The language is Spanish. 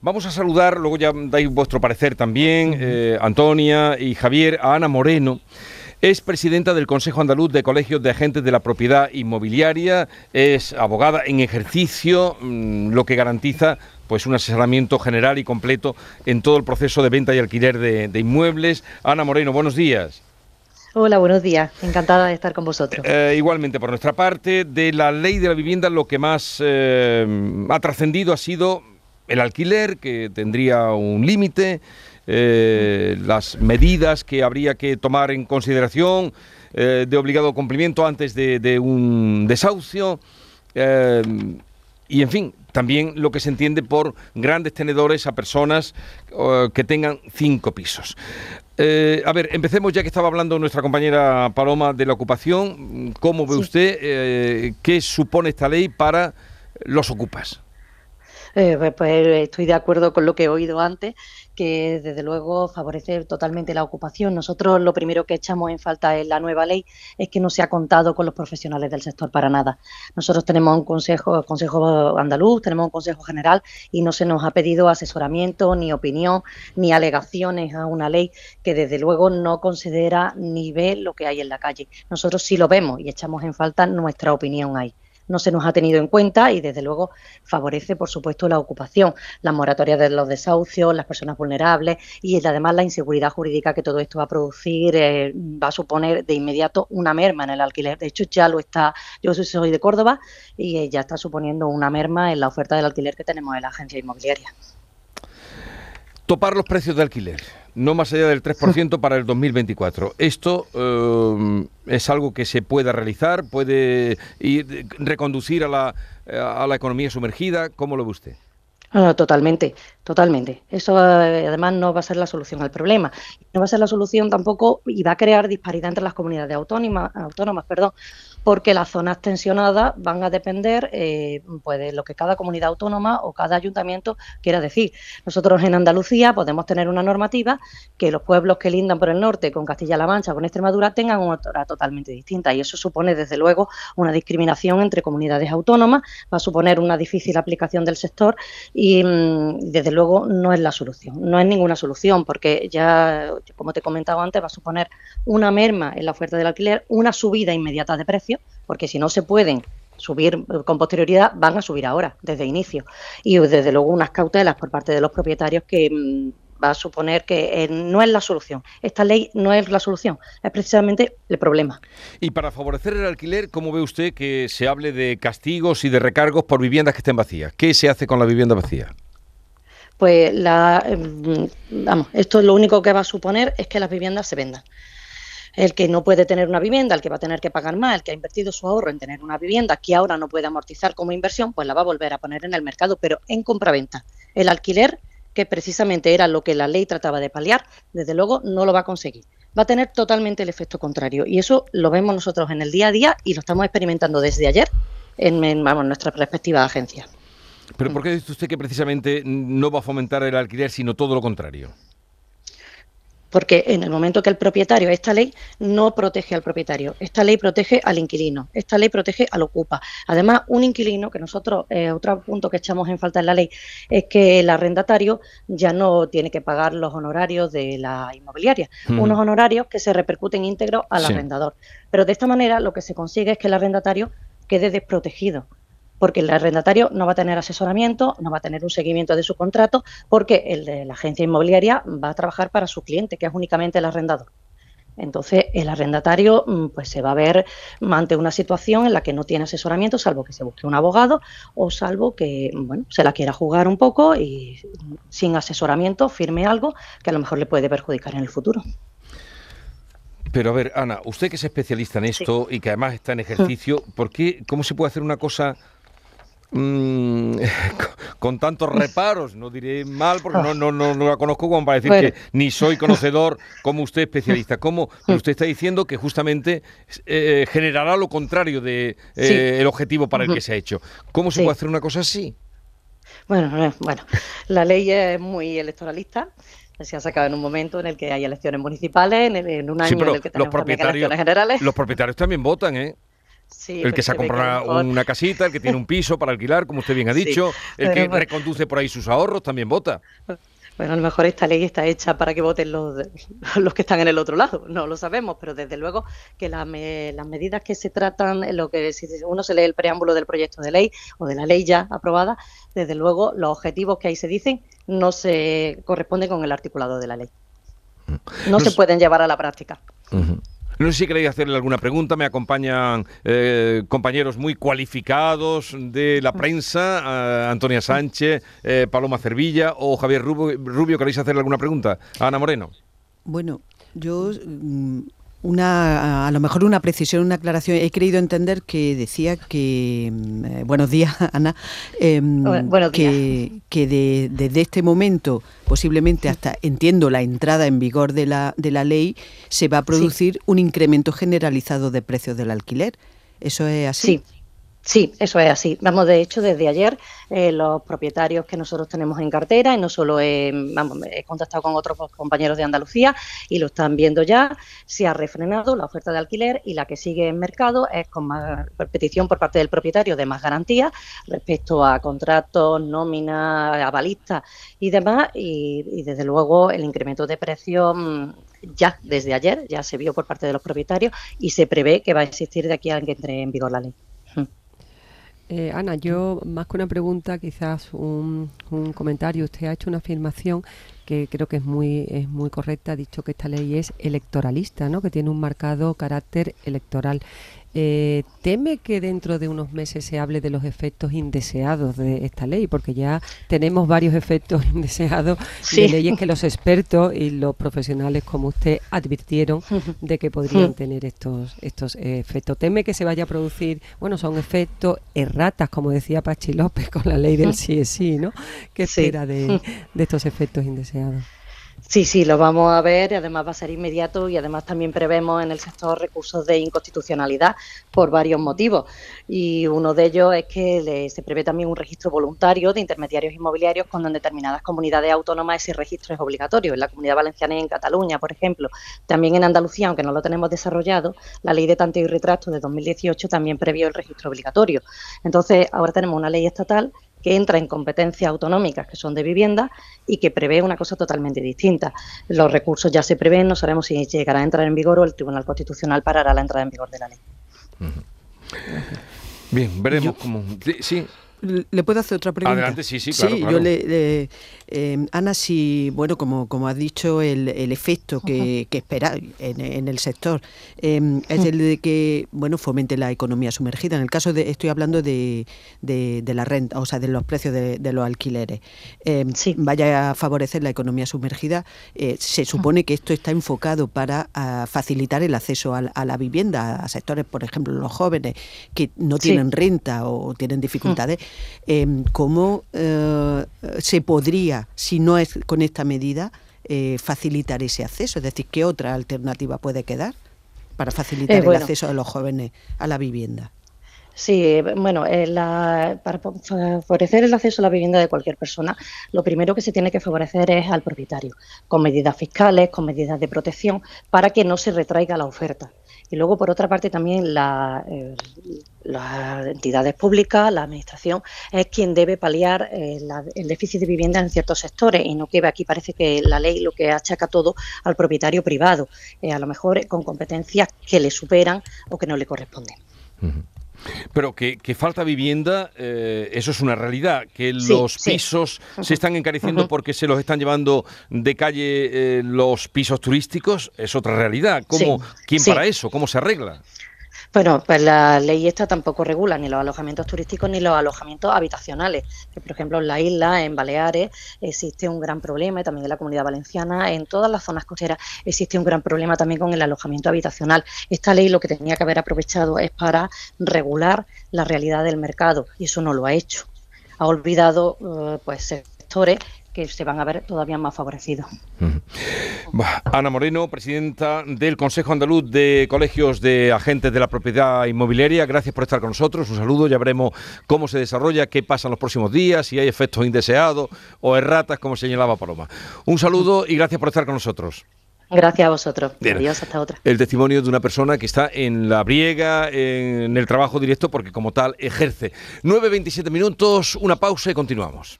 Vamos a saludar, luego ya dais vuestro parecer también, eh, Antonia y Javier, a Ana Moreno. Es presidenta del Consejo Andaluz de Colegios de Agentes de la Propiedad Inmobiliaria, es abogada en ejercicio, mm, lo que garantiza pues un asesoramiento general y completo en todo el proceso de venta y alquiler de, inmuebles. Ana Moreno, buenos días. Hola, buenos días. Encantada de estar con vosotros. Eh, igualmente, por nuestra parte, de la ley de la vivienda, lo que más eh, ha trascendido ha sido el alquiler, que tendría un límite, eh, las medidas que habría que tomar en consideración eh, de obligado cumplimiento antes de, un desahucio. Eh, y en fin, también lo que se entiende por grandes tenedores a personas que tengan cinco pisos. a ver, empecemos ya que estaba hablando nuestra compañera Paloma de la ocupación. ¿Cómo ve usted qué supone esta ley para los ocupas? Eh, pues, pues estoy de acuerdo con lo que he oído antes, que desde luego favorece totalmente la ocupación. Nosotros lo primero que echamos en falta en la nueva ley es que no se ha contado con los profesionales del sector para nada. Nosotros tenemos un consejo, consejo andaluz, tenemos un consejo general y no se nos ha pedido asesoramiento, ni opinión, ni alegaciones a una ley que desde luego no considera ni ve lo que hay en la calle. Nosotros sí lo vemos y echamos en falta nuestra opinión ahí no se nos ha tenido en cuenta y desde luego favorece, por supuesto, la ocupación, la moratoria de los desahucios, las personas vulnerables y además la inseguridad jurídica que todo esto va a producir eh, va a suponer de inmediato una merma en el alquiler. De hecho, ya lo está, yo soy de Córdoba y eh, ya está suponiendo una merma en la oferta del alquiler que tenemos en la agencia inmobiliaria. Topar los precios de alquiler no más allá del 3% para el 2024. ¿Esto eh, es algo que se pueda realizar? ¿Puede ir, reconducir a la, a la economía sumergida? ¿Cómo lo ve usted? Ah, totalmente, totalmente. Eso eh, además no va a ser la solución al problema. No va a ser la solución tampoco y va a crear disparidad entre las comunidades autónomas, autónomas perdón, porque las zonas tensionadas van a depender eh, pues de lo que cada comunidad autónoma o cada ayuntamiento quiera decir. Nosotros en Andalucía podemos tener una normativa que los pueblos que lindan por el norte con Castilla-La Mancha, con Extremadura, tengan una totalmente distinta y eso supone desde luego una discriminación entre comunidades autónomas, va a suponer una difícil aplicación del sector y mm, desde luego no es la solución, no es ninguna solución porque ya, como te he comentado antes, va a suponer una merma en la oferta del alquiler, una subida inmediata de precios porque si no se pueden subir con posterioridad, van a subir ahora, desde inicio. Y desde luego unas cautelas por parte de los propietarios que mm, va a suponer que eh, no es la solución. Esta ley no es la solución, es precisamente el problema. Y para favorecer el alquiler, ¿cómo ve usted que se hable de castigos y de recargos por viviendas que estén vacías? ¿Qué se hace con la vivienda vacía? Pues la, em, vamos, esto lo único que va a suponer es que las viviendas se vendan el que no puede tener una vivienda, el que va a tener que pagar más, el que ha invertido su ahorro en tener una vivienda que ahora no puede amortizar como inversión, pues la va a volver a poner en el mercado, pero en compraventa. El alquiler, que precisamente era lo que la ley trataba de paliar, desde luego no lo va a conseguir. Va a tener totalmente el efecto contrario y eso lo vemos nosotros en el día a día y lo estamos experimentando desde ayer en, nuestra perspectiva de agencia. ¿Pero por qué dice usted que precisamente no va a fomentar el alquiler, sino todo lo contrario? Porque en el momento que el propietario, esta ley no protege al propietario, esta ley protege al inquilino, esta ley protege al ocupa. Además, un inquilino, que nosotros, eh, otro punto que echamos en falta en la ley, es que el arrendatario ya no tiene que pagar los honorarios de la inmobiliaria, unos honorarios que se repercuten íntegros al arrendador. Pero de esta manera lo que se consigue es que el arrendatario quede desprotegido porque el arrendatario no va a tener asesoramiento, no va a tener un seguimiento de su contrato, porque el de la agencia inmobiliaria va a trabajar para su cliente, que es únicamente el arrendador. Entonces, el arrendatario mm, pues se va a ver ante una situación en la que no tiene asesoramiento, salvo que se busque un abogado o salvo que bueno, se la quiera jugar un poco y sin asesoramiento firme algo que a lo mejor le puede perjudicar en el futuro. Pero a ver, Ana, usted que es especialista en esto y que además está en ejercicio, ¿por qué, ¿cómo se puede hacer una cosa Mm, con tantos reparos, no diré mal porque no, no, no, la conozco como para decir que ni soy conocedor como usted especialista. ¿Cómo? usted está diciendo que justamente eh, generará lo contrario de eh, el objetivo para el que se ha hecho. ¿Cómo se puede hacer una cosa así? Bueno, eh, bueno, la ley es muy electoralista se ha sacado en un momento en el que hay elecciones municipales, en, un año en el que tenemos los propietarios, elecciones generales. Los propietarios también votan, ¿eh? El que se ha comprado una casita, el que tiene un piso para alquilar, como usted bien ha dicho, el que reconduce por ahí sus ahorros también vota. Bueno, a lo mejor esta ley está hecha para que voten los, los que están en el otro lado, no lo sabemos, pero desde luego que las medidas que se tratan, lo que si uno se lee el preámbulo del proyecto de ley o de la ley ya aprobada, desde luego los objetivos que ahí se dicen no se corresponden con el articulado de la ley. Mm. No, se pueden llevar a la práctica. No sé si queréis hacerle alguna pregunta. Me acompañan eh, compañeros muy cualificados de la prensa, eh, Antonia Sánchez, eh, Paloma Cervilla o Javier Rubio. ¿Queréis hacerle alguna pregunta? Ana Moreno. Bueno, yo mm, una, a lo mejor una precisión, una aclaración. He creído entender que decía que, mm, eh, buenos días, Ana, em, que, que desde este momento, posiblemente hasta, entiendo, la entrada en vigor de la, de la ley, se va a producir un incremento generalizado de precios del alquiler. ¿Eso es así? Sí. Sí, eso es así. Vamos, de hecho, desde ayer eh, los propietarios que nosotros tenemos en cartera, y no solo he, he contactado con otros compañeros de Andalucía y lo están viendo ya, se ha refrenado la oferta de alquiler y la que sigue en mercado es con más petición por parte del propietario de más garantías respecto a contratos, nómina, avalistas y demás. Y, y desde luego el incremento de precios mm, ya desde ayer ya se vio por parte de los propietarios y se prevé que va a existir de aquí a que entre en vigor la ley. Eh, Ana, yo más que una pregunta, quizás un, un, comentario. Usted ha hecho una afirmación que creo que es muy es muy correcta. Ha dicho que esta ley es electoralista, ¿no? Que tiene un marcado carácter electoral. Eh, ¿Teme que dentro de unos meses se hable de los efectos indeseados de esta ley? Porque ya tenemos varios efectos indeseados de leyes que los expertos y los profesionales como usted advirtieron de que podrían tener estos, estos efectos. ¿Teme que se vaya a producir, bueno, son efectos erratas, como decía Pachi López con la ley del sí es sí, ¿no? ¿Qué espera de estos efectos indeseados? Sí, sí, lo vamos a ver y además va a ser inmediato y además también prevemos en el sector recursos de inconstitucionalidad por varios motivos. Y uno de ellos es que se prevé también un registro voluntario de intermediarios inmobiliarios cuando en determinadas comunidades autónomas ese registro es obligatorio. En la Comunidad Valenciana y en Cataluña, por ejemplo. También en Andalucía, aunque no lo tenemos desarrollado, la ley de tanto y retrato de 2018 también previó el registro obligatorio. Entonces, ahora tenemos una ley estatal que entra en competencias autonómicas que son de vivienda y que prevé una cosa totalmente distinta. Los recursos ya se prevén, no sabemos si llegará a entrar en vigor o el Tribunal Constitucional parará la entrada en vigor de la ley. Bien, veremos cómo. Sí. ¿Le puedo hacer otra pregunta? Adelante, sí, sí, claro. Sí, yo le, eh, Ana, si, bueno, como, como has dicho, el, el efecto que, que espera en, el sector em, es el de que, bueno, fomente la economía sumergida. En el caso de, estoy hablando de, de, la renta, o sea, de los precios de, los alquileres. Em, vaya a favorecer la economía sumergida. Eh, se supone que esto está enfocado para facilitar el acceso a, la vivienda a sectores, por ejemplo, los jóvenes que no tienen renta o tienen dificultades. Em, ¿cómo eh, se podría, si no es con esta medida, eh, facilitar ese acceso? Es decir, ¿qué otra alternativa puede quedar para facilitar eh, el acceso de los jóvenes a la vivienda? Sí, bueno, para favorecer el acceso a la vivienda de cualquier persona, lo primero que se tiene que favorecer es al propietario, con medidas fiscales, con medidas de protección, para que no se retraiga la oferta. Y luego, por otra parte, también eh, las entidades públicas, la Administración, es quien debe paliar eh, el déficit de vivienda en ciertos sectores y no que aquí parece que la ley lo que achaca todo al propietario privado, eh, a lo mejor con competencias que le superan o que no le corresponden. Pero que, falta vivienda, eh, eso es una realidad. Que los pisos se están encareciendo porque se los están llevando de calle eh, los pisos turísticos, es otra realidad. ¿Cómo, ¿Quién para eso? ¿Cómo se arregla? Bueno, pues la ley esta tampoco regula ni los alojamientos turísticos ni los alojamientos habitacionales. Que, por ejemplo, en la isla, en Baleares, existe un gran problema, y también en la comunidad valenciana, en todas las zonas costeras existe un gran problema también con el alojamiento habitacional. Esta ley lo que tenía que haber aprovechado es para regular la realidad del mercado y eso no lo ha hecho. Ha olvidado eh, pues sectores que se van a ver todavía más favorecidos. Ana Moreno, presidenta del Consejo Andaluz de Colegios de Agentes de la Propiedad Inmobiliaria, gracias por estar con nosotros. Un saludo, ya veremos cómo se desarrolla, qué pasa en los próximos días, si hay efectos indeseados o erratas, como señalaba Paloma. Un saludo y gracias por estar con nosotros. Gracias a vosotros. Adiós, hasta otra. El testimonio de una persona que está en la briega, en el trabajo directo, porque como tal ejerce. 9.27 minutos, una pausa y continuamos.